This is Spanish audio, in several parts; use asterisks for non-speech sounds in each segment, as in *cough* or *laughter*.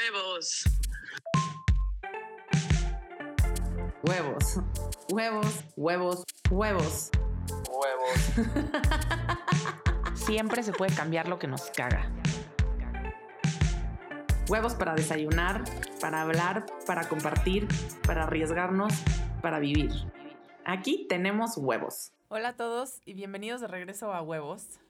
Huevos. Huevos. Huevos, huevos, huevos. Huevos. *laughs* Siempre se puede cambiar lo que nos caga. Huevos para desayunar, para hablar, para compartir, para arriesgarnos, para vivir. Aquí tenemos huevos. Hola a todos y bienvenidos de regreso a Huevos.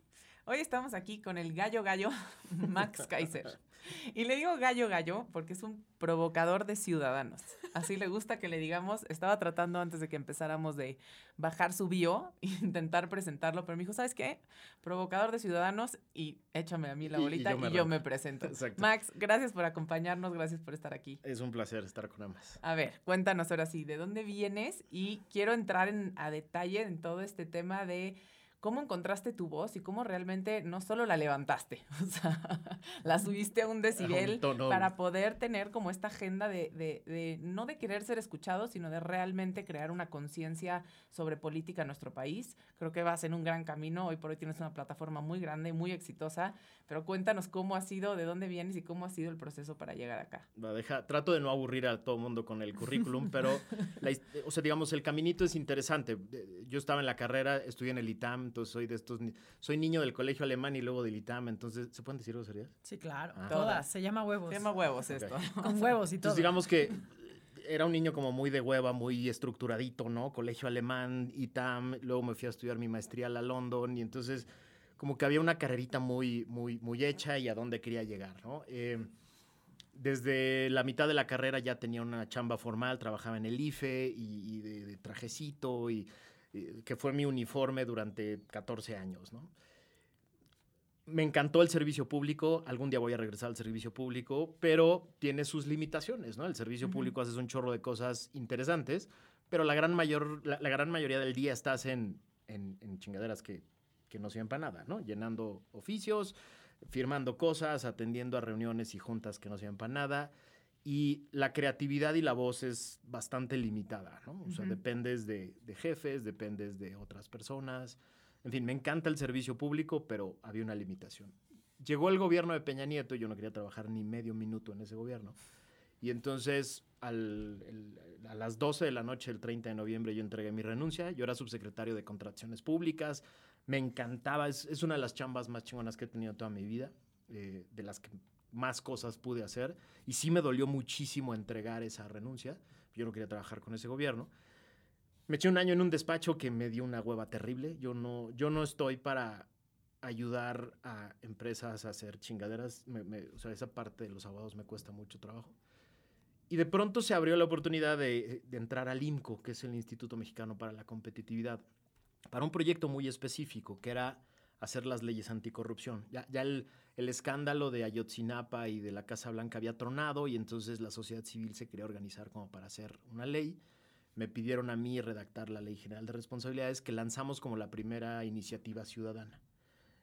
Hoy estamos aquí con el gallo gallo *laughs* Max Kaiser. *laughs* Y le digo gallo gallo porque es un provocador de ciudadanos. Así le gusta que le digamos. Estaba tratando antes de que empezáramos de bajar su bio e *laughs* intentar presentarlo, pero me dijo, ¿sabes qué? Provocador de ciudadanos y échame a mí la Y- y bolita y yo, me presento. Exacto. Max, gracias por acompañarnos, gracias por estar aquí. Es un placer estar con ambas. A ver, cuéntanos ahora sí, ¿de dónde vienes? Y quiero entrar en, a detalle en todo este tema de cómo encontraste tu voz y cómo realmente no solo la levantaste, *laughs* o sea, la subiste a un decibel A un tono. para poder tener como esta agenda de, de- de- no de querer ser escuchado, sino de realmente crear una conciencia sobre política en nuestro país. Creo que vas en un gran camino, hoy por hoy tienes una plataforma muy grande, muy exitosa, pero cuéntanos cómo ha sido, de dónde vienes y cómo ha sido el proceso para llegar acá. Va, deja, trato de no aburrir a todo el mundo con el currículum, *laughs* pero, la his- o sea, digamos, el caminito es interesante. Eh, Yo estaba en la carrera, estudié en el ITAM, entonces soy de estos, soy niño del colegio alemán y luego del ITAM, entonces, ¿se pueden decir groserías? Sí, claro. Ah. Todas. Se llama huevos. Se llama huevos esto. *laughs* Con huevos y todo. Entonces, digamos que eh, era un niño como muy de hueva, muy estructuradito, ¿no? Colegio alemán, ITAM, luego me fui a estudiar mi maestría a la London y entonces como que había una carrerita muy, muy, muy hecha y a dónde quería llegar, ¿no? Eh, desde la mitad de la carrera ya tenía una chamba formal, trabajaba en el IFE y, y de, de trajecito y, y que fue mi uniforme durante 14 años, ¿no? Me encantó el servicio público, algún día voy a regresar al servicio público, pero tiene sus limitaciones, ¿no? El servicio público haces un chorro de cosas interesantes, pero la gran, mayor, la, la gran mayoría del día estás en, en- en chingaderas que, que no sirven para nada, ¿no? Llenando oficios, firmando cosas, atendiendo a reuniones y juntas que no sirven para nada. Y la creatividad y la voz es bastante limitada, ¿no? O sea, dependes de, de jefes, dependes de otras personas. En fin, me encanta el servicio público, pero había una limitación. Llegó el gobierno de Peña Nieto y yo no quería trabajar ni medio minuto en ese gobierno. Y entonces, al- el- a las 12 de la noche del 30 de noviembre, yo entregué mi renuncia. Yo era subsecretario de Contrataciones Públicas. Me encantaba. Es, una de las chambas más chingonas que he tenido toda mi vida. eh, de las que más cosas pude hacer. Y sí me dolió muchísimo entregar esa renuncia. Yo no quería trabajar con ese gobierno. Me eché un año en un despacho que me dio una hueva terrible. Yo no, yo no estoy para ayudar a empresas a hacer chingaderas. O sea, esa parte de los abogados me cuesta mucho trabajo. Y de pronto se abrió la oportunidad de, de entrar al IMCO, que es el Instituto Mexicano para la Competitividad, para un proyecto muy específico, que era hacer las leyes anticorrupción. Ya, ya el, el escándalo de Ayotzinapa y de la Casa Blanca había tronado y entonces la sociedad civil se quería organizar como para hacer una ley. Me pidieron a mí redactar la Ley General de Responsabilidades que lanzamos como la primera iniciativa ciudadana.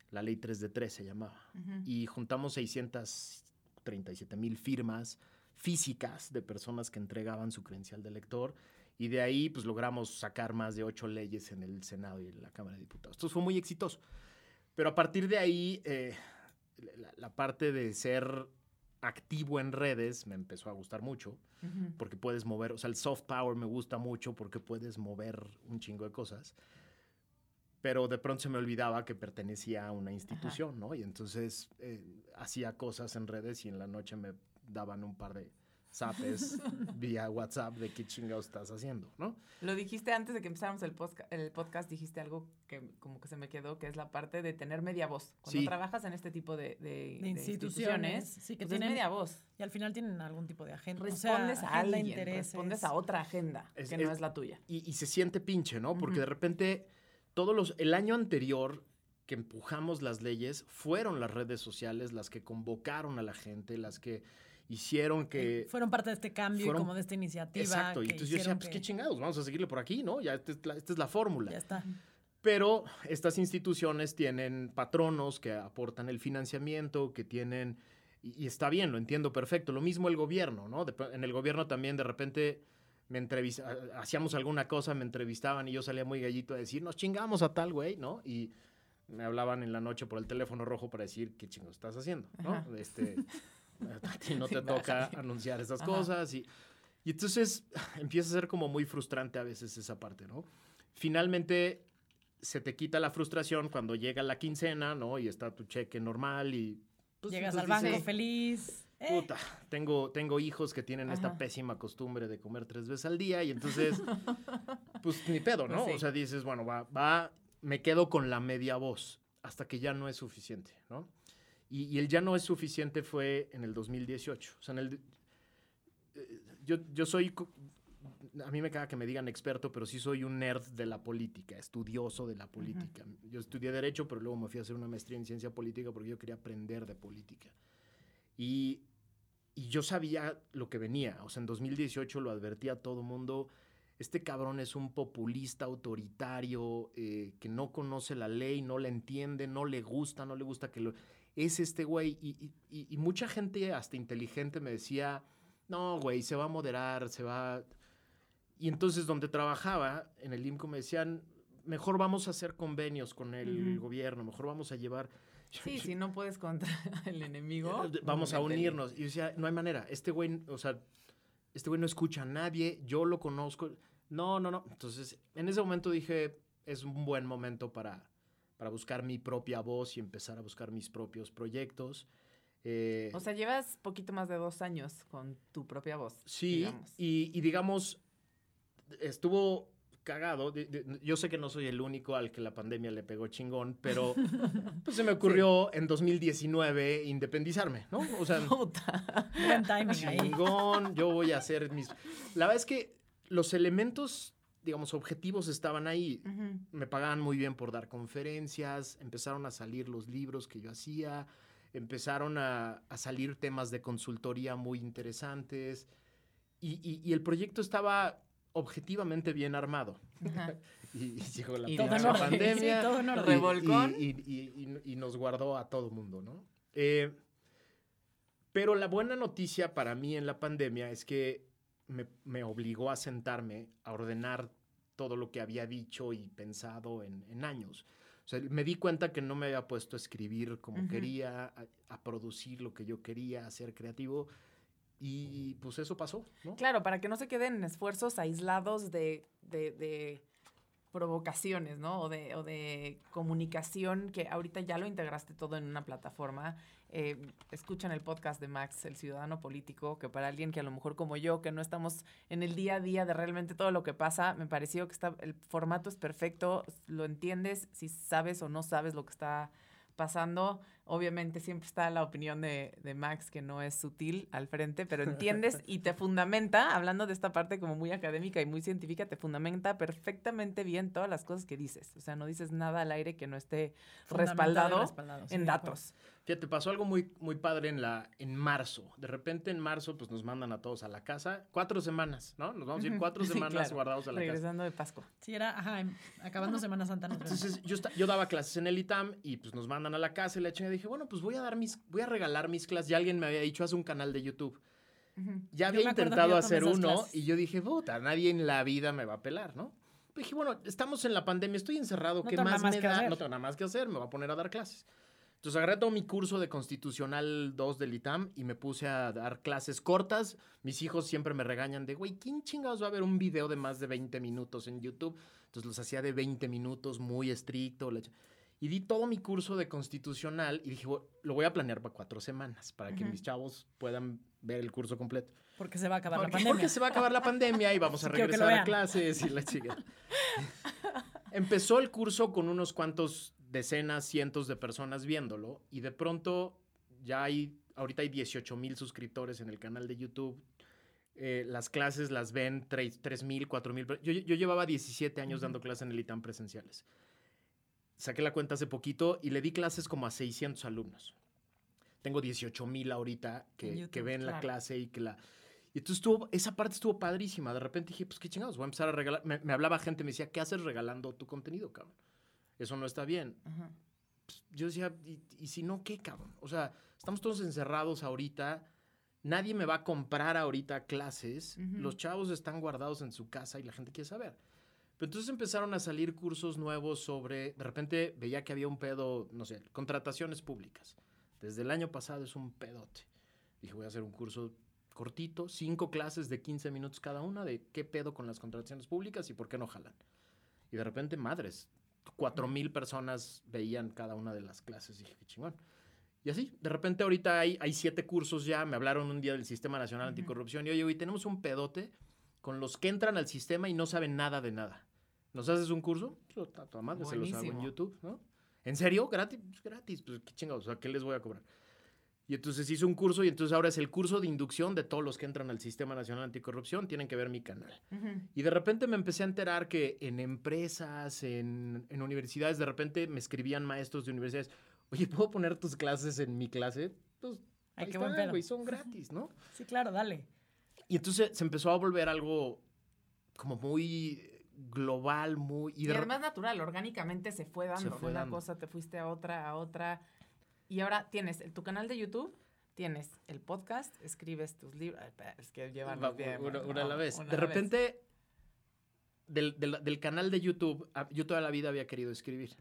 La Ley 3 de 3 se llamaba. Y juntamos 637 mil firmas físicas de personas que entregaban su credencial de elector y de ahí pues logramos sacar más de ocho leyes en el Senado y en la Cámara de Diputados. Esto fue muy exitoso. Pero a partir de ahí, eh, la, la parte de ser activo en redes me empezó a gustar mucho, porque puedes mover, o sea, el soft power me gusta mucho porque puedes mover un chingo de cosas. Pero de pronto se me olvidaba que pertenecía a una institución, ¿no? Y entonces eh, hacía cosas en redes y en la noche me daban un par de zapes *laughs* vía WhatsApp de qué chingados estás haciendo, ¿no? Lo dijiste antes de que empezáramos el, posca- el podcast, dijiste algo que como que se me quedó, que es la parte de tener media voz. Cuando Sí. trabajas en este tipo de, de- De de instituciones, sí, que pues es tienen- media voz. Y al final tienen algún tipo de agenda. o sea, Respondes a agenda, alguien, intereses. respondes a otra agenda Es- que es- no es la tuya. Y, y se siente pinche, ¿no? Porque de repente, todos los. El año anterior que empujamos las leyes, fueron las redes sociales las que convocaron a la gente, las que hicieron que. Fueron parte de este cambio fueron- y como de esta iniciativa. Exacto. Y entonces yo decía, pues que- qué chingados, vamos a seguirle por aquí, ¿no? Ya esta es la, esta es la fórmula. Ya está. Pero estas instituciones tienen patronos que aportan el financiamiento, que tienen... Y, y está bien, lo entiendo perfecto. Lo mismo el gobierno, ¿no? De- en el gobierno también de repente me entrevist- ha- hacíamos alguna cosa, me entrevistaban y yo salía muy gallito a decir, nos chingamos a tal güey, ¿no? Y me hablaban en la noche por el teléfono rojo para decir, ¿qué chingos estás haciendo? ¿no? Este, A ti no *laughs* te toca anunciar esas Ajá. cosas. Y, y entonces *laughs* empieza a ser como muy frustrante a veces esa parte, ¿no? Finalmente se te quita la frustración cuando llega la quincena, ¿no? Y está tu cheque normal y... pues, Llegas al banco dices, feliz. eh, Puta, tengo, tengo hijos que tienen esta Ajá. pésima costumbre de comer tres veces al día y entonces, *laughs* pues ni pedo, ¿no? Pues sí. O sea, dices, bueno, va, va, me quedo con la media voz hasta que ya no es suficiente, ¿no? Y, y el ya no es suficiente fue en el 2018. O sea, en el... eh, Yo, yo soy... A mí me caga que me digan experto, pero sí soy un nerd de la política, estudioso de la política. Yo estudié Derecho, pero luego me fui a hacer una maestría en Ciencia Política porque yo quería aprender de política. Y, y yo sabía lo que venía. O sea, en 2018 lo advertía a todo mundo. Este cabrón es un populista autoritario eh, que no conoce la ley, no la entiende, no le gusta, no le gusta que lo... Es este güey. Y, y- y- y mucha gente, hasta inteligente, me decía, no, güey, se va a moderar, se va... Y entonces donde trabajaba, en el IMCO, me decían, mejor vamos a hacer convenios con el gobierno, mejor vamos a llevar... Sí, si no puedes contra *laughs* el enemigo. Eh, Vamos a unirnos. Y decía, no hay manera. Este güey, o sea, este güey no escucha a nadie, yo lo conozco. No, no, no. Entonces, en ese momento dije, es un buen momento para, para buscar mi propia voz y empezar a buscar mis propios proyectos. Eh, O sea, llevas poquito más de dos años con tu propia voz. sí, digamos. y, y digamos, estuvo cagado. De- de- yo sé que no soy el único al que la pandemia le pegó chingón, pero *laughs* pues se me ocurrió en 2019 independizarme, ¿no? O sea, Puta. Buen timing ahí. chingón, yo voy a hacer mis... La verdad es que los elementos, digamos, objetivos estaban ahí. Ujú. Me pagaban muy bien por dar conferencias, empezaron a salir los libros que yo hacía, empezaron a, a salir temas de consultoría muy interesantes y, y- y el proyecto estaba objetivamente bien armado. *laughs* Y, y llegó la Y pandemia. *laughs* Sí, todo y- Revolcón. Y nos guardó a todo mundo, ¿no? Eh, pero la buena noticia para mí en la pandemia es que me, me obligó a sentarme a ordenar todo lo que había dicho y pensado en, en años. O sea, me di cuenta que no me había puesto a escribir como quería, a, a producir lo que yo quería, a ser creativo. Y pues eso pasó, ¿no? Claro, para que no se queden esfuerzos aislados de, de, de provocaciones, ¿no? O de, o de comunicación, que ahorita ya lo integraste todo en una plataforma. Eh, escuchan el podcast de Max, el ciudadano político, que para alguien que a lo mejor como yo, que no estamos en el día a día de realmente todo lo que pasa, me pareció que está, el formato es perfecto, lo entiendes si sabes o no sabes lo que está pasando. Obviamente siempre está la opinión de, de Max, que no es sutil al frente, pero *laughs* entiendes y te fundamenta, hablando de esta parte como muy académica y muy científica, te fundamenta perfectamente bien todas las cosas que dices. O sea, no dices nada al aire que no esté respaldado, respaldado, sí, en datos. Fíjate, pasó algo muy, muy padre en, la, en marzo. De repente en marzo, pues nos mandan a todos a la casa. Cuatro semanas, ¿no? Nos vamos a ir cuatro *laughs* Sí, semanas claro. guardados a la casa. Regresando de Pascua. Sí, era, ajá, em- acabando *laughs* Semana Santa nos. Entonces yo, yo daba clases en el ITAM y pues nos mandan a la casa y la chingada. Dije, bueno, pues voy a dar mis, voy a regalar mis clases. Ya alguien me había dicho, haz un canal de YouTube. Ujú. Ya Yo había intentado hacer uno clases. y yo dije, puta, nadie en la vida me va a pelar, ¿no? Pero dije, bueno, estamos en la pandemia, estoy encerrado, No ¿qué más, más me da? hacer. No tengo nada más que hacer, me voy a poner a dar clases. Entonces agarré todo mi curso de Constitucional 2 del ITAM y me puse a dar clases cortas. Mis hijos siempre me regañan de, güey, ¿quién chingados va a ver un video de más de 20 minutos en YouTube? Entonces los hacía de 20 minutos, muy estricto. La Y di todo mi curso de Constitucional y dije, "Bu- lo voy a planear para cuatro semanas, para que Ujú. mis chavos puedan ver el curso completo. Porque se va a acabar la Porque- pandemia. Porque se va a acabar la pandemia y vamos a *laughs* regresar a clases y la chica. *laughs* Empezó el curso con unos cuantos decenas, cientos de personas viéndolo y de pronto ya hay, ahorita hay 18 mil suscriptores en el canal de YouTube. Eh, las clases las ven 3 mil, 4 mil. Yo, yo llevaba 17 años dando clases en el ITAM presenciales. Saqué la cuenta hace poquito y le di clases como a 600 alumnos. Tengo 18 mil ahorita que, YouTube, que ven la claro. clase y que la... Y entonces estuvo, esa parte estuvo padrísima. De repente dije, pues qué chingados, voy a empezar a regalar. Me, me hablaba gente, me decía, ¿qué haces regalando tu contenido, cabrón? Eso no está bien. Ajá. Yo decía, ¿y, y si no, qué, cabrón? O sea, estamos todos encerrados ahorita. Nadie me va a comprar ahorita clases. Ujú. Los chavos están guardados en su casa y la gente quiere saber. Pero entonces empezaron a salir cursos nuevos sobre, de repente veía que había un pedo, no sé, contrataciones públicas. Desde el año pasado es un pedote. Dije, voy a hacer un curso cortito, cinco clases de 15 minutos cada una de qué pedo con las contrataciones públicas y por qué no jalan. Y de repente, madres, cuatro mil personas veían cada una de las clases. Dije, qué chingón. Y así, de repente ahorita hay, hay siete cursos ya. Me hablaron un día del Sistema Nacional Anticorrupción y oye, güey, tenemos un pedote con los que entran al sistema y no saben nada de nada. ¿Nos haces un curso? Pues, a tu madre, se los hago en. YouTube, ¿no? ¿En serio? ¿Gratis? Pues gratis. Pues qué chingados, sea, ¿qué les voy a cobrar? Y entonces hice un curso y entonces ahora es el curso de inducción de todos los que entran al Sistema Nacional Anticorrupción. Tienen que ver mi canal. Y de repente me empecé a enterar que en empresas, en, en universidades, de repente me escribían maestros de universidades, oye, ¿puedo poner tus clases en mi clase? Pues, Ay, ahí qué buen están, güey, son gratis, ¿no? *laughs* Sí, claro, dale. Y entonces se empezó a volver algo como muy global, muy... Y, re- además natural, orgánicamente se fue dando. fue de una dando. cosa te fuiste a otra, a otra. Y ahora tienes tu canal de YouTube, tienes el podcast, escribes tus libros. Es que llevan Va, bien. una, una a la vez. De vez. repente, del, del- del canal de YouTube, ah, yo toda la vida había querido escribir.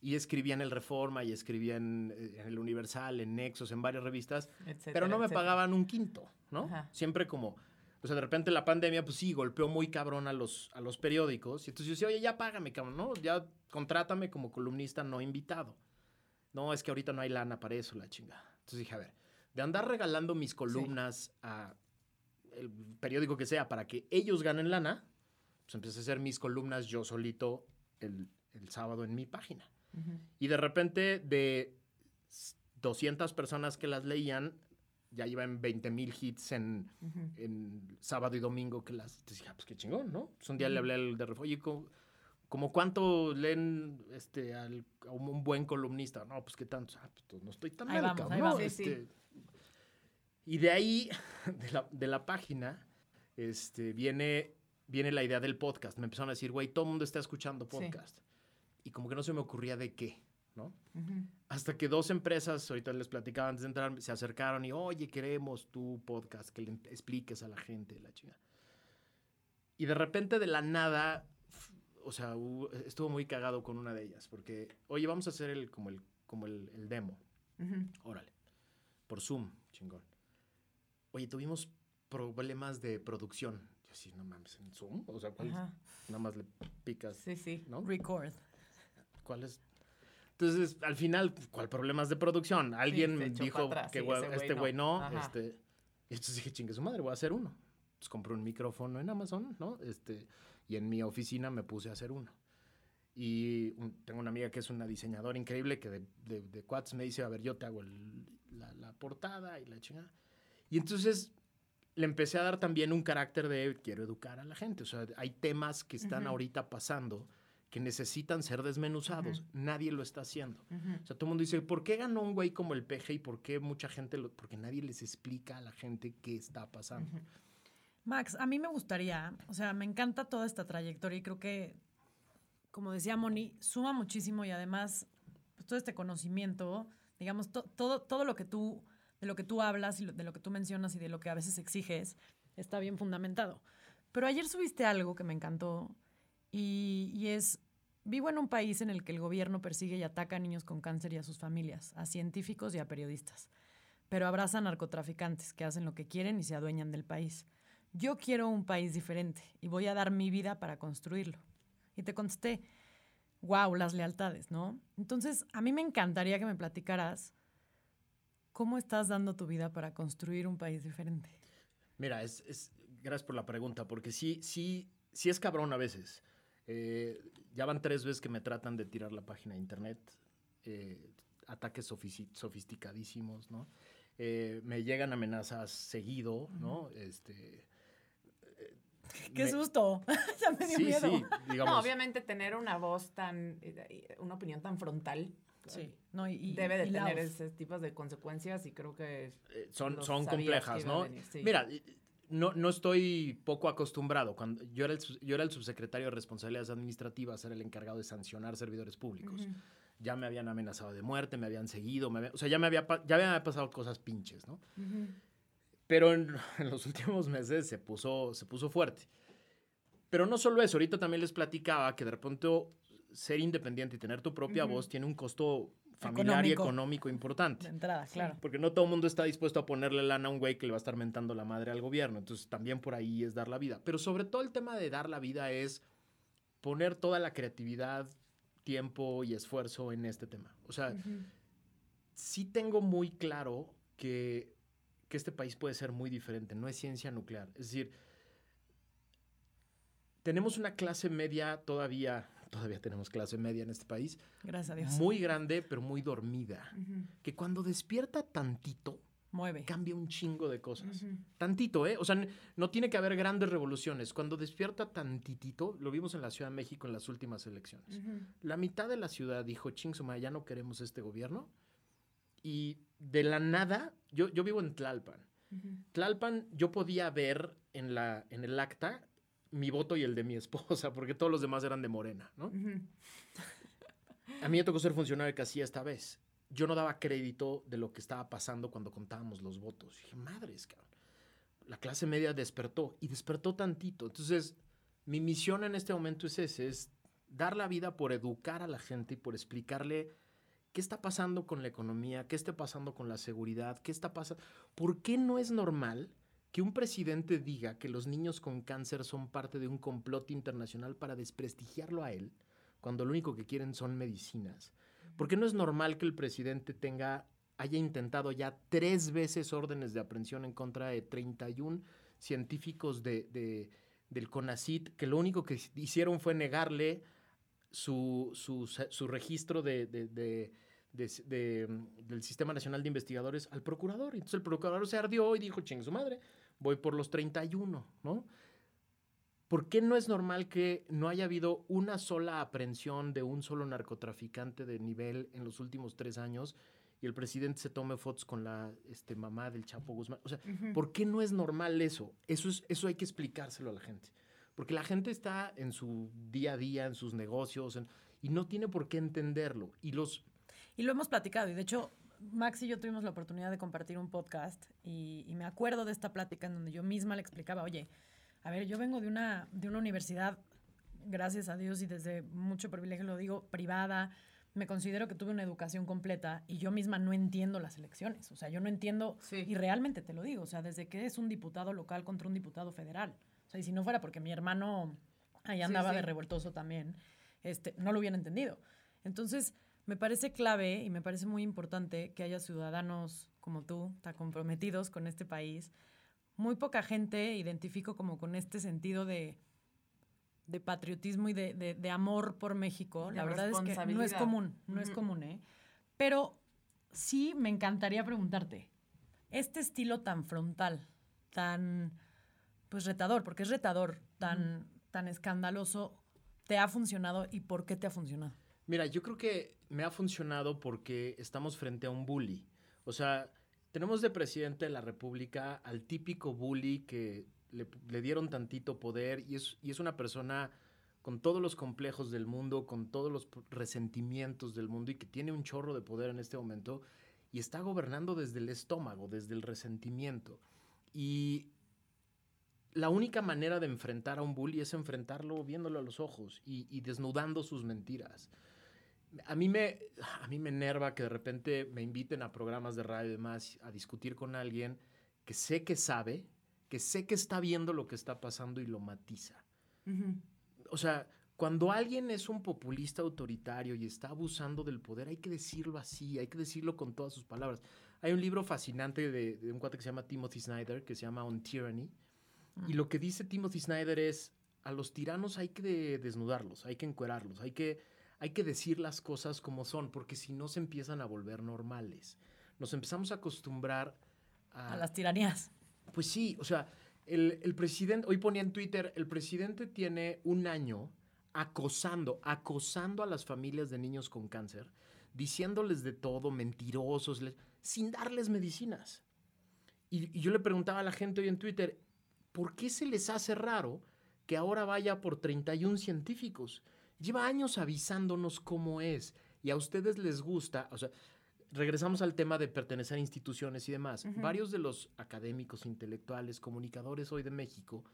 Y escribía en el Reforma, y escribía en, eh, en el Universal, en Nexos, en varias revistas, Etcétera, pero no me etcétera. pagaban un quinto, ¿no? Ajá. Siempre como, o sea, de repente la pandemia, pues sí, golpeó muy cabrón a los, a los periódicos. Y entonces yo decía, oye, ya págame, cabrón, ¿no? Ya contrátame como columnista no invitado. No, es que ahorita no hay lana para eso, la chingada. Entonces dije, a ver, de andar regalando mis columnas a el periódico que sea para que ellos ganen lana, pues empecé a hacer mis columnas yo solito el, el sábado en mi página. Y de repente, de s- 200 personas que las leían, ya iba en 20 mil hits en, Ujú. en sábado y domingo que las... Entonces dije, ah, pues qué chingón, ¿no? Pues un día le Ujú. hablé al de Refugio, oye, ¿cómo- ¿como cuánto leen este, al- a un, buen columnista? No, pues qué tanto. Ah, pues no estoy tan Ahí mal, vamos, ahí ¿no? vamos. Sí, sí. Este, Y de ahí, *laughs* de la, de la página, este, viene, viene la idea del podcast. Me empezaron a decir, güey, todo el mundo está escuchando Sí. podcast. Y como que no se me ocurría de qué, ¿no? Ujú. Hasta que dos empresas, ahorita les platicaba antes de entrar, se acercaron y, oye, queremos tu podcast, que le expliques a la gente, la chingada. Y de repente, de la nada, o sea, estuvo muy cagado con una de ellas, porque, oye, vamos a hacer el, como, el, como el, el demo, Ujú. órale, por Zoom, chingón. Oye, tuvimos problemas de producción. Yo sí, no mames, ¿en Zoom? O sea, ¿cuál- Ajá. nada más le picas, Sí, sí. ¿no? Record. ¿Cuál es? Entonces, al final, ¿cuál problemas de producción? Alguien me dijo atrás, que sí, güey este no. güey no. Ajá. Este, y entonces dije, chingue su madre, voy a hacer uno. Entonces compré un micrófono en Amazon, ¿no? Este, y en mi oficina me puse a hacer uno. Y un- tengo una amiga que es una diseñadora increíble que de, de, de Quads me dice, a ver, yo te hago el- la, la portada y la chingada. Y entonces le empecé a dar también un carácter de quiero educar a la gente. O sea, hay temas que están Ujú. ahorita pasando que necesitan ser desmenuzados. Nadie lo está haciendo. O sea, todo el mundo dice, ¿por qué ganó un güey como el PG y por qué mucha gente lo...? Porque nadie les explica a la gente qué está pasando. Max, a mí me gustaría, o sea, me encanta toda esta trayectoria y creo que, como decía Moni, suma muchísimo y además pues, todo este conocimiento, digamos, to- todo, todo lo que tú, de lo que tú hablas y lo- de lo que tú mencionas y de lo que a veces exiges, está bien fundamentado. Pero ayer subiste algo que me encantó y, y es, vivo en un país en el que el gobierno persigue y ataca a niños con cáncer y a sus familias, a científicos y a periodistas, pero abraza a narcotraficantes que hacen lo que quieren y se adueñan del país. Yo quiero un país diferente y voy a dar mi vida para construirlo. Y te contesté, wow, las lealtades, ¿no? Entonces, a mí me encantaría que me platicaras cómo estás dando tu vida para construir un país diferente. Mira, es, es- gracias por la pregunta, porque sí, sí, sí es cabrón a veces. Eh, ya van tres veces que me tratan de tirar la página de internet. eh, ataques sofisticadísimos, ¿no? Eh, me llegan amenazas seguido, ¿no? Este... ¡Qué me- susto! *laughs* ya me dio Sí, miedo. sí, digamos. No, obviamente tener una voz tan, eh, una opinión tan frontal Sí, no, y, debe de y tener voz. ese tipo de consecuencias y creo que eh, son, son complejas, ¿no? venir, sí. Mira, no, no estoy poco acostumbrado. Cuando yo era, el, yo era el subsecretario de Responsabilidades Administrativas, era el encargado de sancionar servidores públicos. Ya me habían amenazado de muerte, me habían seguido, me había- o sea, ya me, había, ya me habían pasado cosas pinches, ¿no? Pero en, *laughs* en los últimos meses se puso, se puso fuerte. Pero no solo eso, ahorita también les platicaba que de repente ser independiente y tener tu propia voz tiene un costo familiar y Económico. importante. De entrada, claro. Porque no todo el mundo está dispuesto a ponerle lana a un güey que le va a estar mentando la madre al gobierno. Entonces también por ahí es dar la vida. Pero sobre todo el tema de dar la vida es poner toda la creatividad, tiempo y esfuerzo en este tema. O sea, sí tengo muy claro que, que este país puede ser muy diferente. No es ciencia nuclear. Es decir, tenemos una clase media todavía, todavía tenemos clase media en este país, Gracias a Dios. muy grande, pero muy dormida. Que cuando despierta tantito, Mueve. cambia un chingo de cosas. Tantito, ¿eh? O sea, no tiene que haber grandes revoluciones. Cuando despierta tantitito, lo vimos en la Ciudad de México en las últimas elecciones. La mitad de la ciudad dijo, ching, su madre, ya no queremos este gobierno. Y de la nada, yo, yo vivo en Tlalpan. Tlalpan, yo podía ver en, la, en el acta mi voto y el de mi esposa, *laughs* porque todos los demás eran de Morena, ¿no? A mí me tocó ser funcionario de casilla esta vez. Yo no daba crédito de lo que estaba pasando cuando contábamos los votos. dije, madres, cabrón. La clase media despertó y despertó tantito. Entonces, mi misión en este momento es ese, es dar la vida por educar a la gente y por explicarle qué está pasando con la economía, qué está pasando con la seguridad, qué está pasando. ¿Por qué no es normal que un presidente diga que los niños con cáncer son parte de un complot internacional para desprestigiarlo a él, cuando lo único que quieren son medicinas? ¿Por qué no es normal que el presidente tenga, haya intentado ya tres veces órdenes de aprehensión en contra de 31 científicos de, de- del CONACIT, que lo único que hicieron fue negarle su, su, su registro de, de- de- de- de, mm, del Sistema Nacional de Investigadores al procurador? Entonces el procurador se ardió y dijo, ching su madre, voy por los 31, ¿no? ¿Por qué no es normal que no haya habido una sola aprehensión de un solo narcotraficante de nivel en los últimos tres años y el presidente se tome fotos con la este, mamá del Chapo Guzmán? O sea, ¿por qué no es normal eso? Eso, es, eso hay que explicárselo a la gente. Porque la gente está en su día a día, en sus negocios, en- y no tiene por qué entenderlo. Y los... Y lo hemos platicado. Y de hecho, Max y yo tuvimos la oportunidad de compartir un podcast. Y, y me acuerdo de esta plática en donde yo misma le explicaba, oye, a ver, yo vengo de una, de una universidad, gracias a Dios y desde mucho privilegio lo digo, privada. Me considero que tuve una educación completa y yo misma no entiendo las elecciones. O sea, yo no entiendo, Sí. y realmente te lo digo, o sea, desde que es un diputado local contra un diputado federal. O sea, y si no fuera porque mi hermano ahí Sí, andaba sí. de revoltoso también, este, no lo hubiera entendido. Entonces, me parece clave y me parece muy importante que haya ciudadanos como tú, tan comprometidos con este país. Muy poca gente identifico como con este sentido de, de patriotismo y de, de- de amor por México. La verdad es que no es común, no es común, ¿eh? Pero sí me encantaría preguntarte, este estilo tan frontal, tan, pues retador, porque es retador, tan, tan escandaloso, ¿te ha funcionado y por qué te ha funcionado? Mira, yo creo que me ha funcionado porque estamos frente a un bully. O sea, tenemos de presidente de la República al típico bully que le, le dieron tantito poder y es, y es una persona con todos los complejos del mundo, con todos los resentimientos del mundo y que tiene un chorro de poder en este momento y está gobernando desde el estómago, desde el resentimiento. Y la única manera de enfrentar a un bully es enfrentarlo viéndolo a los ojos y, y desnudando sus mentiras. A mí, me, a mí me enerva que de repente me inviten a programas de radio y demás a discutir con alguien que sé que sabe, que sé que está viendo lo que está pasando y lo matiza. O sea, cuando alguien es un populista autoritario y está abusando del poder, hay que decirlo así, hay que decirlo con todas sus palabras. Hay un libro fascinante de, de un cuate que se llama Timothy Snyder, que se llama On Tyranny, y lo que dice Timothy Snyder es, a los tiranos hay que de- desnudarlos, hay que encuerarlos, hay que, hay que decir las cosas como son, porque si no se empiezan a volver normales. Nos empezamos a acostumbrar A las tiranías. pues sí, o sea, el, el presidente, hoy ponía en Twitter, el presidente tiene un año acosando, acosando a las familias de niños con cáncer, diciéndoles de todo, mentirosos, les- sin darles medicinas. Y, y yo le preguntaba a la gente hoy en Twitter, ¿por qué se les hace raro que ahora vaya por 31 científicos? Lleva años avisándonos cómo es y a ustedes les gusta, o sea, regresamos al tema de pertenecer a instituciones y demás. Varios de los académicos, intelectuales, comunicadores hoy de México,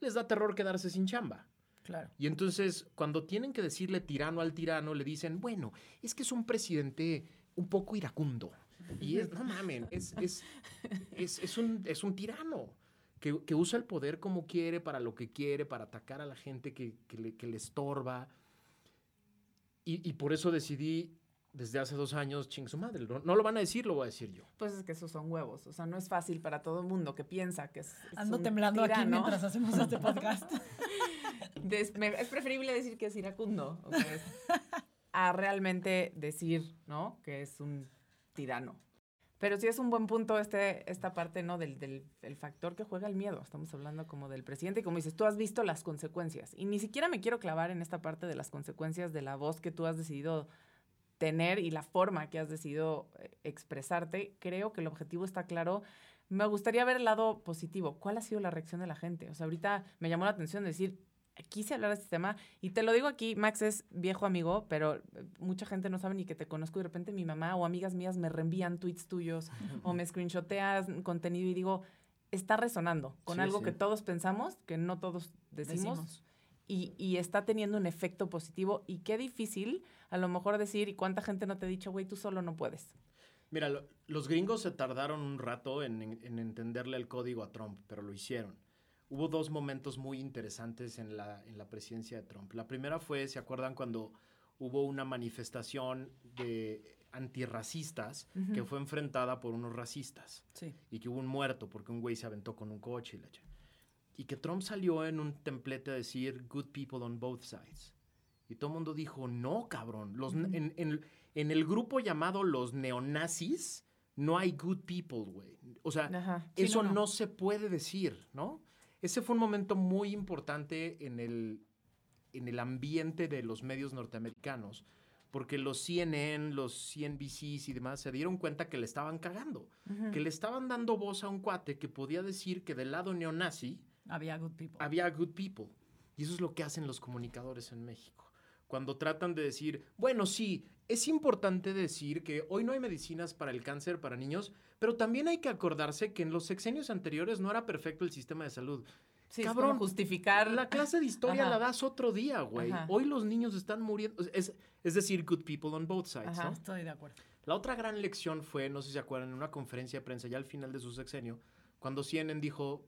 les da terror quedarse sin chamba. Claro. Y entonces, cuando tienen que decirle tirano al tirano, le dicen, bueno, es que es un presidente un poco iracundo. Y es, no mamen, es, es, es, es un, es un tirano que, que usa el poder como quiere, para lo que quiere, para atacar a la gente que, que le, que le estorba. Y, y por eso decidí desde hace dos años, ching su madre. No, no lo van a decir, lo voy a decir yo. Pues es que esos son huevos. O sea, no es fácil para todo el mundo que piensa que es. es Ando un temblando aquí mientras hacemos este *laughs* podcast. Des- me- es preferible decir que es iracundo o que es- a realmente decir, ¿no? Que es un tirano. Pero sí es un buen punto este, esta parte, ¿no? Del, del el factor que juega el miedo. Estamos hablando como del presidente y como dices, tú has visto las consecuencias. Y ni siquiera me quiero clavar en esta parte de las consecuencias de la voz que tú has decidido tener y la forma que has decidido eh, expresarte. Creo que el objetivo está claro. Me gustaría ver el lado positivo. ¿Cuál ha sido la reacción de la gente? O sea, ahorita me llamó la atención decir, quise hablar de este tema y te lo digo aquí, Max es viejo amigo, pero eh, mucha gente no sabe ni que te conozco y de repente mi mamá o amigas mías me reenvían tweets tuyos o me screenshoteas contenido y digo, está resonando con Sí, algo sí. que todos pensamos, que no todos decimos, Decimos. Y, y está teniendo un efecto positivo y qué difícil a lo mejor decir y cuánta gente no te ha dicho, güey, tú solo no puedes. Mira, lo- los gringos se tardaron un rato en- en entenderle el código a Trump, pero lo hicieron. Hubo dos momentos muy interesantes en la, en la presidencia de Trump. La primera fue, ¿se acuerdan cuando hubo una manifestación de antirracistas que fue enfrentada por unos racistas? Sí. y que hubo un muerto porque un güey se aventó con un coche y la Y que Trump salió en un templete a decir good people on both sides. Y todo el mundo dijo, no, cabrón. Los, en, en- en el grupo llamado los neonazis no hay good people, güey. O sea. Sí, eso no, no, no. se puede decir, ¿no? Ese fue un momento muy importante en el, en el ambiente de los medios norteamericanos, porque los CNN, los CNBCs y demás se dieron cuenta que le estaban cagando, que le estaban dando voz a un cuate que podía decir que del lado neonazi Había good people. había good people. Y eso es lo que hacen los comunicadores en México. Cuando tratan de decir, bueno, sí, es importante decir que hoy no hay medicinas para el cáncer para niños, pero también hay que acordarse que en los sexenios anteriores no era perfecto el sistema de salud. Sí, Cabrón, es justificar. La clase de historia Ajá. la das otro día, güey. Ajá. Hoy los niños están muriendo. Es, es decir, good people on both sides, Ajá. ¿no? Estoy de acuerdo. La otra gran lección fue, no sé si se acuerdan, en una conferencia de prensa ya al final de su sexenio, cuando CNN dijo,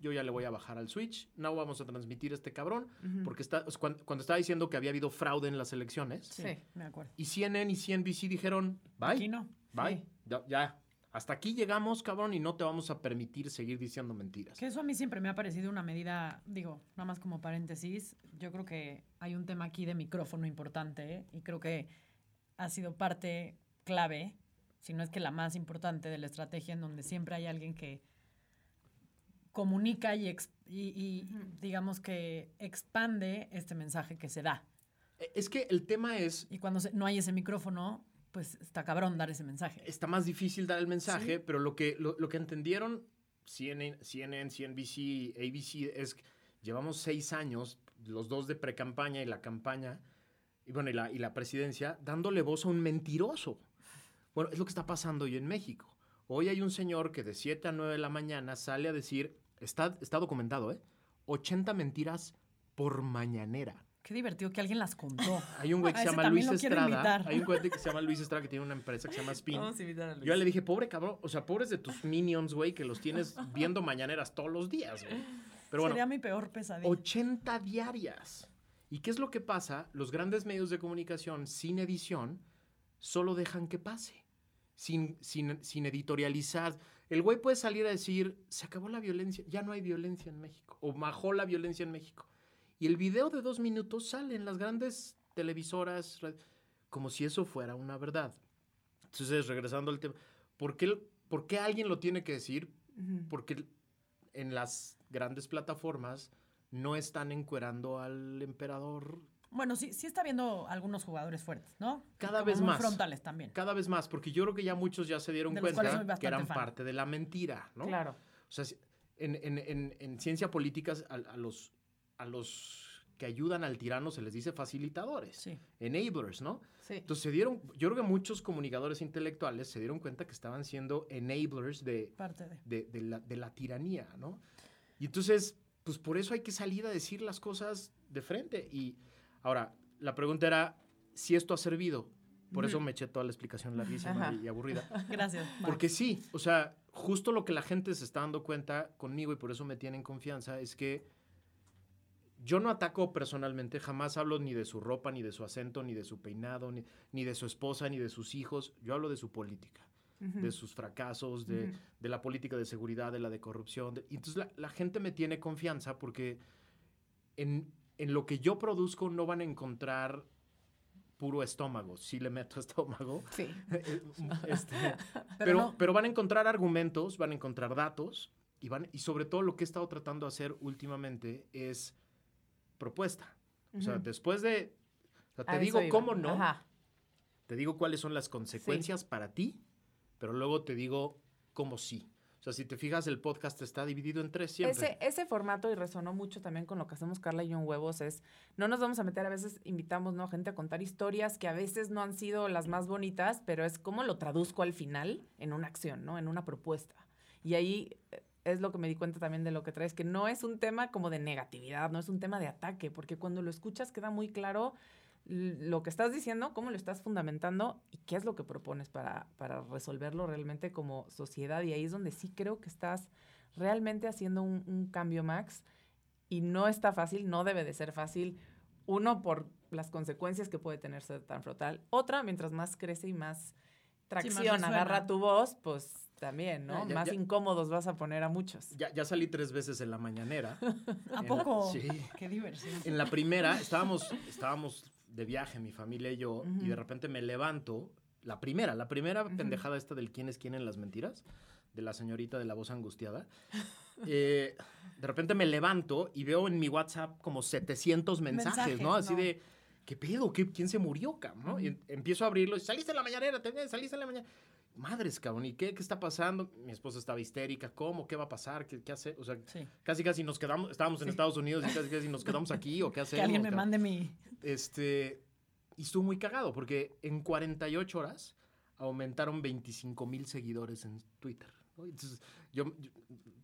yo ya le voy a bajar al switch, no vamos a transmitir a este cabrón, porque está, cuando, cuando estaba diciendo que había habido fraude en las elecciones, Sí, Sí. me acuerdo. y CNN y CNBC dijeron, Aquí bye, no. bye, Sí. ya, ya, hasta aquí llegamos, cabrón, y no te vamos a permitir seguir diciendo mentiras. Que eso a mí siempre me ha parecido una medida, digo, nada más como paréntesis, yo creo que hay un tema aquí de micrófono importante ¿eh? y creo que ha sido parte clave, si no es que la más importante de la estrategia en donde siempre hay alguien que comunica y, ex- y- y, Ujú. digamos que expande este mensaje que se da. Eh, Es que el tema es, Y cuando se- no hay ese micrófono, pues está cabrón dar ese mensaje. está más difícil dar el mensaje, Sí. pero lo que, lo, lo que entendieron CNN, CNN, CNBC, ABC es que llevamos seis años, los dos de pre-campaña y la campaña, y bueno, y la, y la presidencia, dándole voz a un mentiroso. Bueno, es lo que está pasando hoy en México. Hoy hay un señor que de 7 a 9 de la mañana sale a decir, está, está documentado, ¿eh? 80 mentiras por mañanera. Qué divertido que alguien las contó. *laughs* Hay un güey que A se llama Luis Estrada. Hay un güey que se llama Luis *laughs* Estrada que tiene una empresa que se llama Spin. Vamos a invitar a Luis. Yo le dije, pobre cabrón, o sea, pobres de tus minions, güey, que los tienes viendo mañaneras todos los días, güey. Pero bueno, Sería mi peor pesadilla. 80 diarias. ¿Y qué es lo que pasa? Los grandes medios de comunicación sin edición solo dejan que pase, sin, sin, sin editorializar. El güey puede salir a decir, se acabó la violencia, ya no hay violencia en México, o bajó la violencia en México. Y el video de dos minutos sale en las grandes televisoras, ra- como si eso fuera una verdad. Entonces, regresando al tema, ¿por qué, por qué alguien lo tiene que decir? Porque en las grandes plataformas no están encuerando al emperador Bueno, sí, sí está viendo algunos jugadores fuertes, ¿no? Cada vez más. frontales también. cada vez más, porque yo creo que ya muchos ya se dieron cuenta que eran fan. parte de la mentira, ¿no? Claro. O sea, en, en- en- en ciencia política a, a los, a los que ayudan al tirano se les dice facilitadores, Sí. enablers, ¿no? Sí. Entonces se dieron, yo creo que muchos comunicadores intelectuales se dieron cuenta que estaban siendo enablers de, Parte de. de, de la, de la tiranía, ¿no? Y entonces, pues por eso hay que salir a decir las cosas de frente. Y ahora, la pregunta era si esto ha servido. Por eso me eché toda la explicación larguísima Ajá. y aburrida. *laughs* Gracias. Porque sí, o sea, justo lo que la gente se está dando cuenta conmigo y por eso me tienen confianza es que yo no ataco personalmente, jamás hablo ni de su ropa, ni de su acento, ni de su peinado, ni, ni de su esposa, ni de sus hijos. Yo hablo de su política, de sus fracasos, de, de la política de seguridad, de la de corrupción. de- y entonces la, la gente me tiene confianza porque en, en lo que yo produzco no van a encontrar puro estómago. Si le meto *laughs* estómago, Sí. *laughs* este, *laughs* Pero pero, no- pero van a encontrar argumentos, van a encontrar datos y, van, y sobre todo lo que he estado tratando de hacer últimamente es propuesta. O sea, después de... o sea, te digo iba. cómo no, Ajá. te digo cuáles son las consecuencias para ti, pero luego te digo cómo sí. O sea, si te fijas, el podcast está dividido en tres siempre. Ese, ese formato y resonó mucho también con lo que hacemos Carla y yo en Huevos es, no nos vamos a meter, a veces invitamos ¿no? gente a contar historias que a veces no han sido las más bonitas, pero es cómo lo traduzco al final en una acción, ¿no? En una propuesta. Y ahí eh, es lo que me di cuenta también de lo que traes, que no es un tema como de negatividad, no es un tema de ataque, porque cuando lo escuchas queda muy claro lo que estás diciendo, cómo lo estás fundamentando y qué es lo que propones para, para resolverlo realmente como sociedad. Y ahí es donde sí creo que estás realmente haciendo un, un cambio, Max. Y no está fácil, no debe de ser fácil. Uno, por las consecuencias que puede tener ser tan frontal. Otra, mientras más crece y más tracción agarra tu voz, pues también, ¿no? Ah, ya- más ya- incómodos vas a poner a muchos. Ya, ya salí tres veces en la mañanera. *laughs* ¿A en- poco? Sí. Qué diversión. En la primera estábamos, estábamos de viaje, mi familia y yo, y de repente me levanto. La primera, la primera pendejada esta del quién es quién en las mentiras, de la señorita de la voz angustiada. *laughs* eh, de repente me levanto y veo en mi WhatsApp como 700 mensajes, Mensajes, ¿no? Así no. de, ¿qué pedo? ¿Qué, ¿Quién se murió, cabrón? ¿no? Y em- empiezo a abrirlo y saliste en la mañanera, te saliste en la mañana. Madres, cabrón, ¿y qué, qué está pasando? Mi esposa estaba histérica, ¿cómo? ¿Qué va a pasar? ¿Qué, qué hace? O sea, Sí. casi casi nos quedamos, estábamos en Estados Unidos y casi casi nos quedamos *laughs* aquí o qué hacemos. Que alguien me cabrón? mande mi. Este, y estuvo muy cagado porque en 48 horas aumentaron 25 mil seguidores en Twitter. ¿No? Entonces, yo, yo,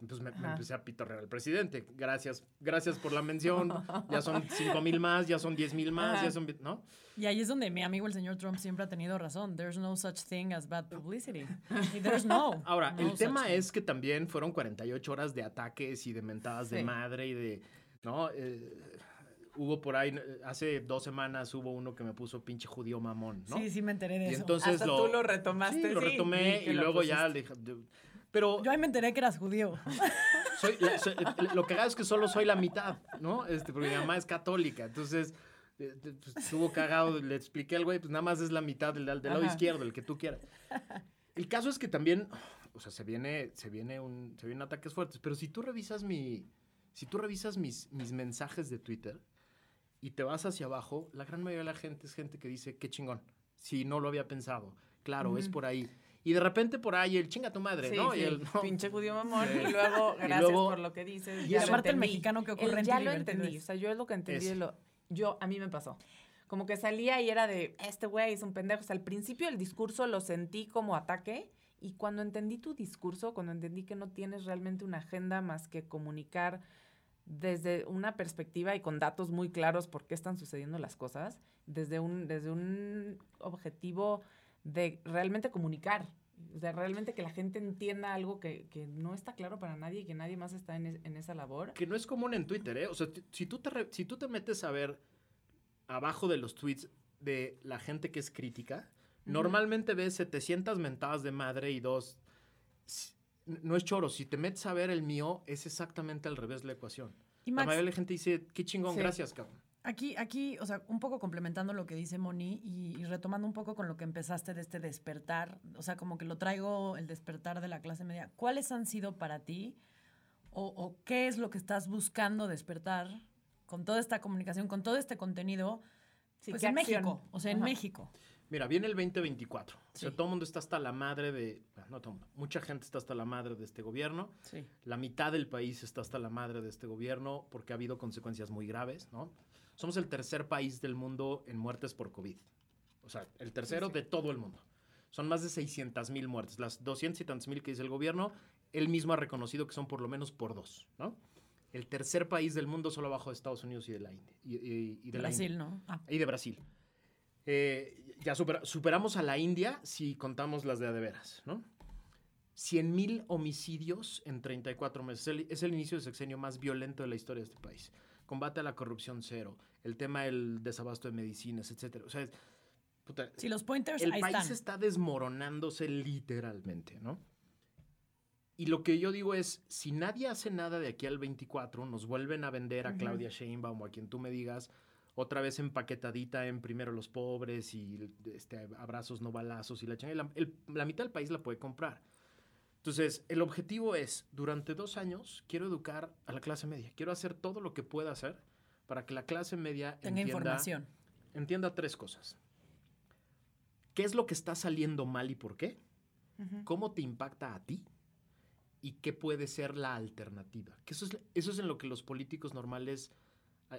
pues me, me empecé a pitorrear al presidente. Gracias, gracias por la mención. Ya son 5 mil más, ya son 10 mil más, Ajá. ya son, ¿no? Y ahí es donde mi amigo el señor Trump siempre ha tenido razón. There's no such thing as bad publicity. Y there's no. Ahora, no el tema thing. es que también fueron 48 horas de ataques y de mentadas de Sí. madre y de, ¿no? Eh, hubo por ahí, hace dos semanas hubo uno que me puso pinche judío mamón, ¿no? Sí, sí me enteré de Y eso. entonces Hasta lo, tú lo retomaste. Sí, lo sí, retomé vi que y lo luego ya pusiste. le dije- de- pero Yo ahí me enteré que eras judío. *laughs* soy- soy- lo que hago es que solo soy la mitad, ¿no? Este, porque mi mamá es católica, entonces eh, eh, pues, estuvo cagado, le expliqué al güey, pues nada más es la mitad del, del lado Ajá. izquierdo, el que tú quieras. El caso es que también, o sea, se viene, se viene un, se vienen ataques fuertes, pero si tú revisas mi, si tú revisas mis, mis mensajes de Twitter y te vas hacia abajo, la gran mayoría de la gente es gente que dice, qué chingón, si no lo había pensado, claro, es Ujú. por ahí. Y de repente por ahí el chinga tu madre, Sí, ¿no? sí, Y el, no, pinche judío mamón. Sí. Y luego, Y gracias luego- por lo que dices. y Aparte el mexicano que El ocurrente y ya lo entendí. O sea, yo es lo que entendí. Lo, yo, a mí me pasó. Como que salía y era de, este güey es un pendejo. O sea, al principio el discurso lo sentí como ataque. Y cuando entendí tu discurso, cuando entendí que no tienes realmente una agenda más que comunicar desde una perspectiva y con datos muy claros por qué están sucediendo las cosas, desde un, desde un objetivo de realmente comunicar. Sea, realmente que la gente entienda algo que, que no está claro para nadie y que nadie más está en, es- en esa labor. que no es común en Twitter, ¿eh? O sea, si tú te, re- si tú te metes a ver abajo de los tweets de la gente que es crítica, normalmente ves 700 mentadas de madre y dos... No es choro, si te metes a ver el mío, es exactamente al revés la ecuación. Y La mayoría de la gente dice, qué chingón, Sí. gracias, cabrón. Aquí, aquí, o sea, un poco complementando lo que dice Moni y, y retomando un poco con lo que empezaste de este despertar, o sea, como que lo traigo el despertar de la clase media. ¿Cuáles han sido para ti o, o qué es lo que estás buscando despertar con toda esta comunicación, con todo este contenido, Sí, pues ¿qué en acción? México? O sea, en Ajá. México. Mira, viene el 2024. O sea, Sí. todo el mundo está hasta la madre de... no todo el mundo. Mucha gente está hasta la madre de este gobierno. Sí. La mitad del país está hasta la madre de este gobierno porque ha habido consecuencias muy graves, ¿no? Somos el tercer país del mundo en muertes por COVID. O sea, el tercero sí. de todo el mundo. Son más de 600 mil muertes. Las 200 y tantos mil que dice el gobierno, él mismo ha reconocido que son por lo menos por dos, ¿no? El tercer país del mundo solo abajo de Estados Unidos y de la India. Y, y- y de la India Brasil, ¿no? Ah, y de Brasil. Eh, ya supera- superamos a la India si contamos las de a de veras, ¿no? 100 mil homicidios en 34 meses. Es el, es el inicio del sexenio más violento de la historia de este país. Combate a la corrupción cero, el tema del desabasto de medicinas, etcétera. O sea, es- puta, Sí, los pointers el ahí país están. está desmoronándose literalmente, ¿no? Y lo que yo digo es, si nadie hace nada de aquí al 24, nos vuelven a vender a. Claudia Sheinbaum o a quien tú me digas, otra vez empaquetadita en primero los pobres y este, abrazos no balazos y la chingada. la mitad del país la puede comprar. Entonces, el objetivo es, durante dos años, quiero educar a la clase media. Quiero hacer todo lo que pueda hacer para que la clase media Tenga entienda, información. entienda tres cosas. ¿Qué es lo que está saliendo mal y por qué? ¿Cómo te impacta a ti? ¿Y qué puede ser la alternativa? Que eso es, eso es en lo que los políticos normales...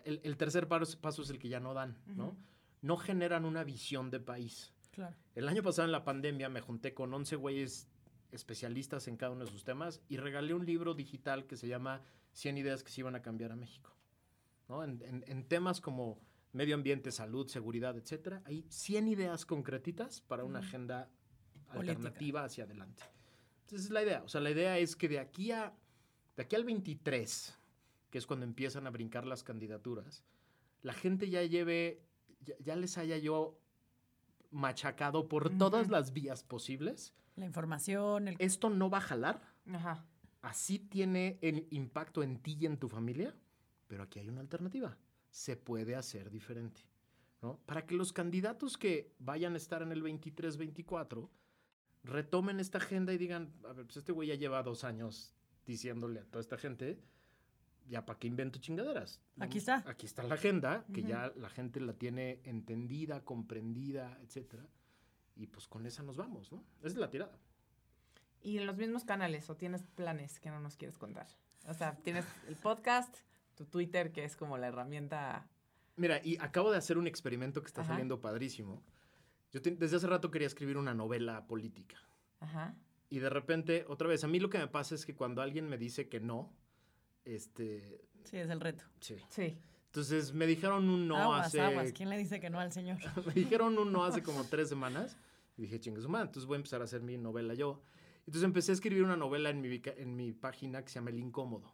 El, el tercer paso, paso es el que ya no dan, ¿no? Ujú. No generan una visión de país. Claro. El año pasado en la pandemia me junté con 11 güeyes especialistas en cada uno de sus temas y regalé un libro digital que se llama 100 ideas que se iban a cambiar a México. ¿no? En, en- en temas como medio ambiente, salud, seguridad, etcétera, hay 100 ideas concretitas para una agenda Política. alternativa hacia adelante. Entonces es la idea. O sea, la idea es que de aquí a de aquí al 23, que es cuando empiezan a brincar las candidaturas, la gente ya lleve, ya, ya les haya yo machacado por todas las vías posibles. La información, el... Esto no va a jalar. Ajá. Así tiene el impacto en ti y en tu familia, pero aquí hay una alternativa. Se puede hacer diferente. ¿no? Para que los candidatos que vayan a estar en el 23-24 retomen esta agenda y digan, a ver, pues este güey ya lleva dos años diciéndole a toda esta gente, ya para qué invento chingaderas. Aquí está. Aquí está la agenda, que Ujú. ya la gente la tiene entendida, comprendida, etcétera. Y pues con esa nos vamos, ¿no? Esa es la tirada. ¿Y en los mismos canales o tienes planes que no nos quieres contar? O sea, tienes el podcast, tu Twitter, que es como la herramienta... Mira, y acabo de hacer un experimento que está Ajá. saliendo padrísimo. Yo te- desde hace rato quería escribir una novela política. Ajá. Y de repente, otra vez, a mí lo que me pasa es que cuando alguien me dice que no, este, Sí, es el reto. sí. Sí. Entonces me dijeron un no aguas, hace... aguas. ¿Quién le dice que no al señor? *laughs* me dijeron un no hace como tres semanas. Y dije, chingue su madre, entonces voy a empezar a hacer mi novela yo. Entonces empecé a escribir una novela en mi, en mi página que se llama El Incómodo.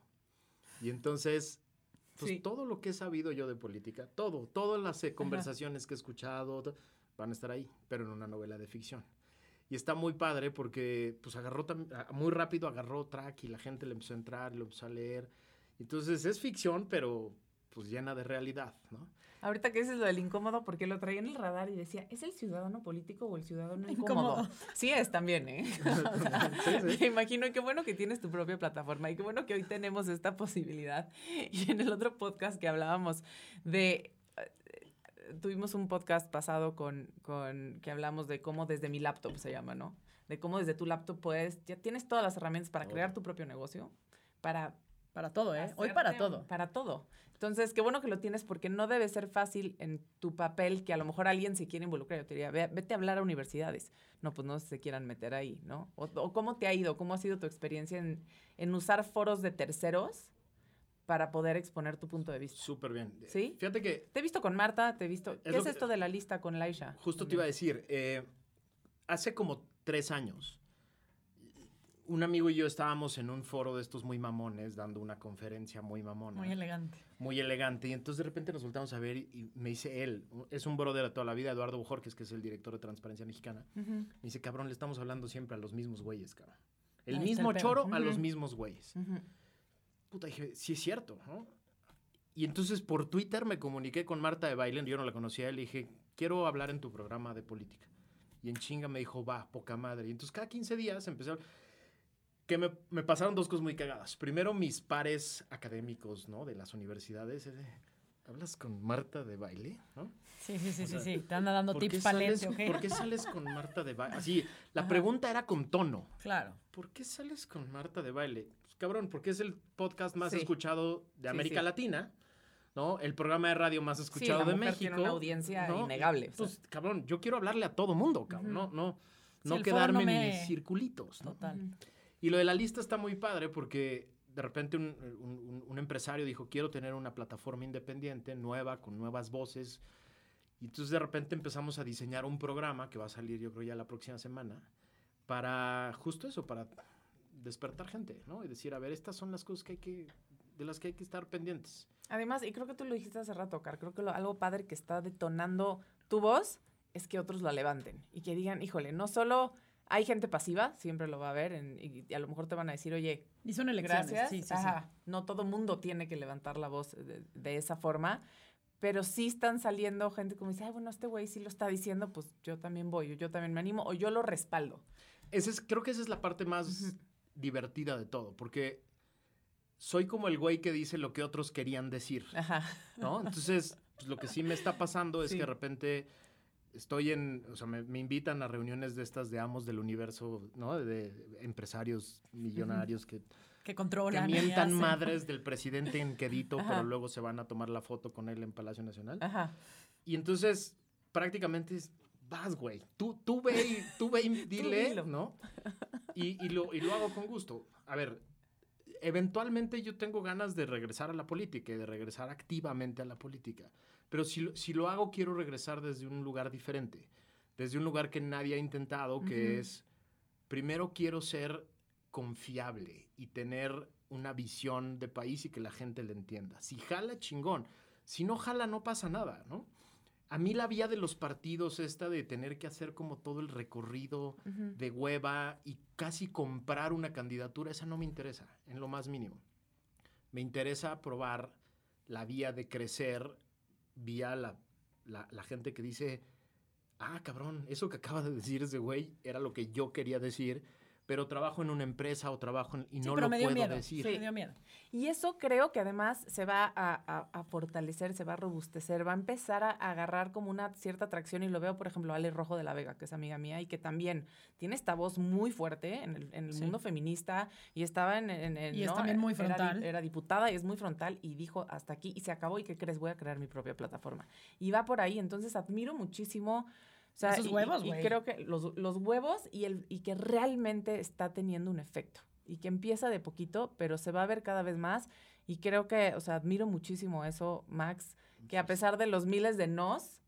Y entonces, pues Sí. todo lo que he sabido yo de política, todo, todas las eh, conversaciones que he escuchado, to- van a estar ahí, pero en una novela de ficción. Y está muy padre porque, pues agarró, muy rápido agarró track y la gente le empezó a entrar, lo empezó a leer. Entonces es ficción, pero pues llena de realidad, ¿no? Ahorita que dices lo del incómodo, porque lo traía en el radar y decía, ¿es el ciudadano político o el ciudadano incómodo? Incómodo. Sí es también, ¿eh? *laughs* O sea, Sí, sí. *laughs* Me imagino y qué bueno que tienes tu propia plataforma y qué bueno que hoy tenemos esta posibilidad. *laughs* Y en el otro podcast que hablábamos de... Tuvimos un podcast pasado con, con que hablamos de cómo desde mi laptop se llama, ¿no? De cómo desde tu laptop puedes, ya tienes todas las herramientas para crear tu propio negocio, para Para todo, ¿eh? Hoy para todo. Para todo. Entonces, qué bueno que lo tienes porque no debe ser fácil en tu papel que a lo mejor alguien se quiere involucrar. Yo te diría, "Ve- vete a hablar a universidades. No, pues no se quieran meter ahí, ¿no? O, o cómo te ha ido, cómo ha sido tu experiencia en, en usar foros de terceros para poder exponer tu punto de vista. Súper bien. ¿Sí? Fíjate que Te he visto con Marta, te he visto... ¿Qué es que- esto de la lista con Laisha? Justo te iba a decir, eh, hace como tres años, un amigo y yo estábamos en un foro de estos muy mamones, dando una conferencia muy mamona, Muy muy, elegante. elegante, y entonces de repente nos voltamos a ver y, y me dice él, es un brother de toda la vida, Eduardo Bujorques, que es el director de Transparencia Mexicana, Ujú. me dice, cabrón, le estamos hablando siempre a los mismos güeyes, cabrón. El Ahí mismo el choro a los mismos güeyes. Ujú. Puta, dije, sí es cierto, ¿no? Y entonces por Twitter me comuniqué con Marta de Bailen, yo no la conocía, le dije, quiero hablar en tu programa de política. Y en chinga me dijo, va, poca madre. Y entonces cada 15 días empecé. Que me, me pasaron dos cosas muy cagadas. Primero, mis pares académicos, ¿no? De las universidades. eh, ¿Hablas con Marta de baile? ¿no? Sí, sí, sí, O sí, sea, sí. Te anda dando ¿Por qué tips palente, ¿ok? ¿Por qué sales con Marta de baile? Así, la Ajá. pregunta era con tono. Claro. ¿Por qué sales con Marta de baile? Pues, cabrón, porque es el podcast más Sí. escuchado de Sí, América. Latina, ¿no? El programa de radio más escuchado la de mujer México. tiene una audiencia ¿no? innegable. sea. Pues, cabrón, yo quiero hablarle a todo mundo, cabrón. No, no, no quedarme no en mis circulitos, ¿no? Total. Y lo de la lista está muy padre porque de repente un, un- empresario dijo, quiero tener una plataforma independiente, nueva, con nuevas voces. Y entonces de repente empezamos a diseñar un programa que va a salir yo creo ya la próxima semana para justo eso, para despertar gente, ¿no? Y decir, a ver, estas son las cosas que hay que, de las que hay que estar pendientes. Además, y creo que tú lo dijiste hace rato, Car, creo que lo- algo padre que está detonando tu voz es que otros la levanten y que digan, híjole, no solo hay gente pasiva, siempre lo va a haber, en- y, y a lo mejor te van a decir, oye, Y son elecciones. gracias. Sí, sí, sí. Ajá, No todo mundo tiene que levantar la voz de, de esa forma, pero sí están saliendo gente como dice, ay, bueno, este güey sí lo está diciendo, pues yo también voy, o yo también me animo, o yo lo respaldo. Ese es, creo que esa es la parte más divertida de todo, porque soy como el güey que dice lo que otros querían decir, Ajá. ¿no? Entonces, pues, lo que sí me está pasando es Sí. que de repente estoy en, o sea, me, me invitan a reuniones de estas de amos del universo, ¿no? De, de empresarios millonarios que, Que que controlan. y mientan madres *laughs* del presidente en Quedito, Ajá. pero luego se van a tomar la foto con él en Palacio Nacional. Ajá. Y entonces, prácticamente es, vas, güey. Tú, tú ve y, tú ve y *laughs* dile, dilo. ¿no? Y, y lo, y lo hago con gusto. A ver, eventualmente yo tengo ganas de regresar a la política y de regresar activamente a la política. Pero si, lo- si lo hago, quiero regresar desde un lugar diferente. Desde un lugar que nadie ha intentado, que es, primero quiero ser confiable y tener una visión de país y que la gente le entienda. Si jala, chingón. Si no jala, no pasa nada, ¿no? A mí la vía de los partidos, esta de tener que hacer como todo el recorrido de hueva y casi comprar una candidatura, esa no me interesa, en lo más mínimo. Me interesa probar la vía de crecer vía la, la- gente que dice, ah, cabrón, eso que acaba de decir ese güey era lo que yo quería decir, pero trabajo en una empresa o trabajo en- y Sí, no pero lo me dio puedo miedo. decir. Me dio miedo. Y eso creo que además se va a, a- a fortalecer, se va a robustecer, va a empezar a, agarrar como una cierta atracción y lo veo, por ejemplo, Ale Rojo de la Vega, que es amiga mía y que también tiene esta voz muy fuerte en el, en el Sí. mundo feminista y estaba en... en- en- Y es también muy Era frontal. Era, diputada y es muy frontal y dijo hasta aquí y se acabó y ¿qué crees? Voy a crear mi propia plataforma. Y va por ahí, entonces admiro muchísimo... O sea, Esos y- y- huevos, y, güey. creo que los, los huevos y, el, y que realmente está teniendo un efecto y que empieza de poquito, pero se va a ver cada vez más. Y creo que, o sea, admiro muchísimo eso, Max, que a pesar de los miles de nos,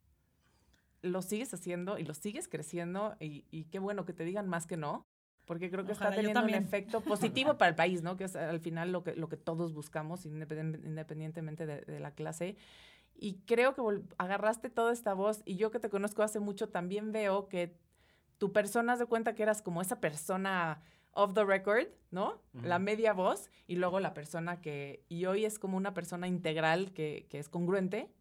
lo sigues haciendo y lo sigues creciendo y, y qué bueno que te digan más que no, porque creo que Ojalá, está teniendo un efecto positivo para el país, ¿no? Que es al final lo que, lo que todos buscamos, independientemente de, de la clase. Y creo que agarraste toda esta voz y yo que te conozco hace mucho también veo que tu persona haz de cuenta que eras como esa persona off the record, ¿no? La Ujú. media voz y luego la persona que... Y hoy es como una persona integral que, que es congruente,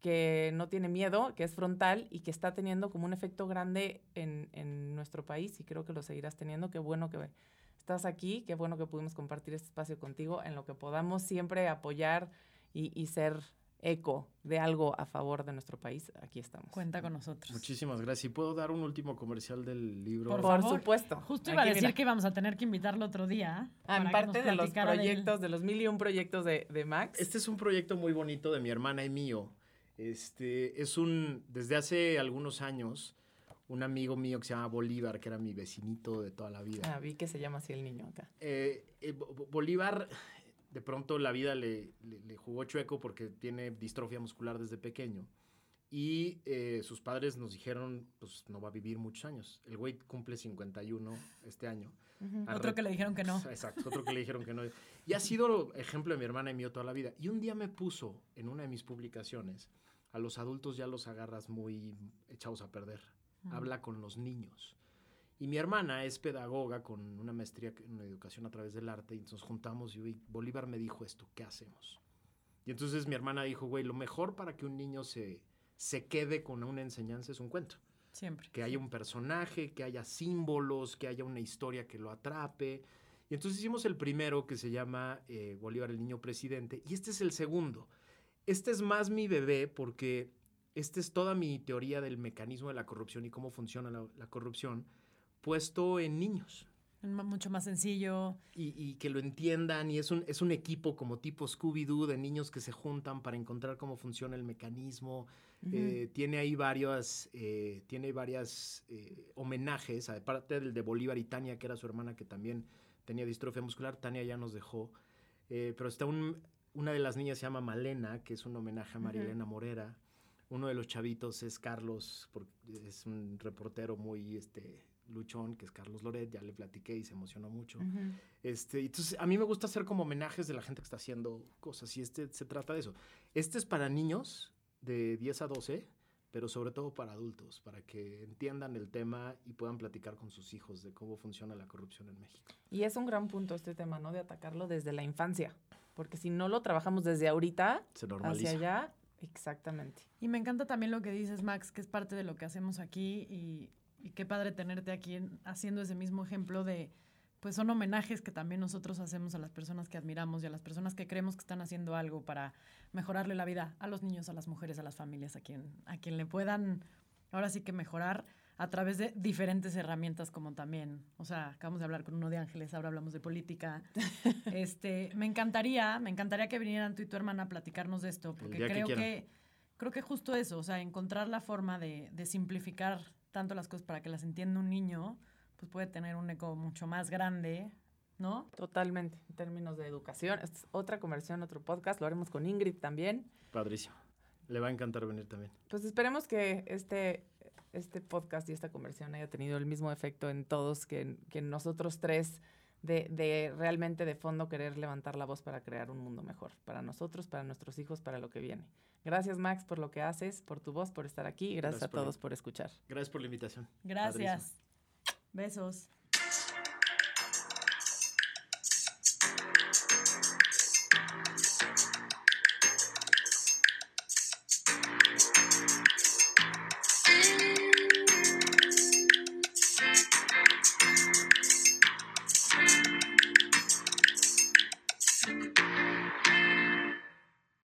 que no tiene miedo, que es frontal y que está teniendo como un efecto grande en, en nuestro país y creo que lo seguirás teniendo. Qué bueno que estás aquí, qué bueno que pudimos compartir este espacio contigo en lo que podamos siempre apoyar y, y ser eco de algo a favor de nuestro país. Aquí estamos. Cuenta con nosotros. Muchísimas gracias. ¿Y puedo dar un último comercial del libro? Por supuesto. Justo iba a decir mira. que íbamos a tener que invitarlo otro día. Ah, en parte de los del- proyectos, de los mil y un proyectos de, de Max. Este es un proyecto muy bonito de mi hermana y mío. Este es un, desde hace algunos años, un amigo mío que se llama Bolívar, que era mi vecinito de toda la vida. Ah, vi que se llama así el niño acá. Eh, eh, Bo- Bo- Bolívar, de pronto la vida le, le- le jugó chueco porque tiene distrofia muscular desde pequeño. Y eh, sus padres nos dijeron, pues no va a vivir muchos años. El güey cumple 51 este año. Otro que le dijeron que no. Exacto, otro que le dijeron que no. Y ha sido ejemplo de mi hermana y mío toda la vida. Y un día me puso en una de mis publicaciones, a los adultos ya los agarras muy echados a perder. Habla con los niños. Y mi hermana es pedagoga con una maestría en educación a través del arte. Y entonces juntamos y "Oye, Bolívar me dijo esto, ¿qué hacemos? Y entonces mi hermana dijo, güey, lo mejor para que un niño se, se quede con una enseñanza es un cuento Siempre. que haya un personaje, que haya símbolos, que haya una historia que lo atrape. Y entonces hicimos el primero que se llama eh, Bolívar el Niño Presidente y este es el segundo. Este es más mi bebé porque esta es toda mi teoría del mecanismo de la corrupción y cómo funciona la, la corrupción puesto en niños Mucho más sencillo. y, y que lo entiendan y es un, es un equipo como tipo Scooby-Doo de niños que se juntan para encontrar cómo funciona el mecanismo. Eh, tiene ahí varias, eh, tiene varias eh, homenajes, aparte del de Bolívar y Tania, que era su hermana que también tenía distrofia muscular, Tania ya nos dejó, Eh, pero está un, una de las niñas se llama Malena, que es un homenaje a María Ujú. Elena Morera. Uno de los chavitos es Carlos, porque es un reportero muy este, luchón, que es Carlos Loret, ya le platiqué y se emocionó mucho. este, entonces, a mí me gusta hacer como homenajes de la gente que está haciendo cosas y este se trata de eso. Este es para niños de 10 a 12, pero sobre todo para adultos, para que entiendan el tema y puedan platicar con sus hijos de cómo funciona la corrupción en México. Y es un gran punto este tema, ¿no? De atacarlo desde la infancia, porque si no lo trabajamos desde ahorita Se normaliza. hacia allá, exactamente. Y me encanta también lo que dices, Max, que es parte de lo que hacemos aquí y, y qué padre tenerte aquí en- haciendo ese mismo ejemplo de, pues son homenajes que también nosotros hacemos a las personas que admiramos y a las personas que creemos que están haciendo algo para mejorarle la vida a los niños, a las mujeres, a las familias, a quien, a quien le puedan ahora sí que mejorar a través de diferentes herramientas como también, o sea, acabamos de hablar con uno de Ángeles, ahora hablamos de política. *laughs* Este, me encantaría, me encantaría que vinieran tú y tu hermana a platicarnos de esto, porque que creo quieran. que, creo que justo eso, o sea, encontrar la forma de, de simplificar tanto las cosas para que las entienda un niño, pues puede tener un eco mucho más grande, ¿no? Totalmente, en términos de educación. Esta es otra conversión, otro podcast, lo haremos con Ingrid también. Padrísimo. Le va a encantar venir también. Pues esperemos que este, este podcast y esta conversión haya tenido el mismo efecto en todos que, que nosotros tres, de, de realmente de fondo querer levantar la voz para crear un mundo mejor, para nosotros, para nuestros hijos, para lo que viene. Gracias Max por lo que haces, por tu voz, por estar aquí y gracias, Gracias a todos por escuchar. Gracias por la invitación. Gracias. Besos.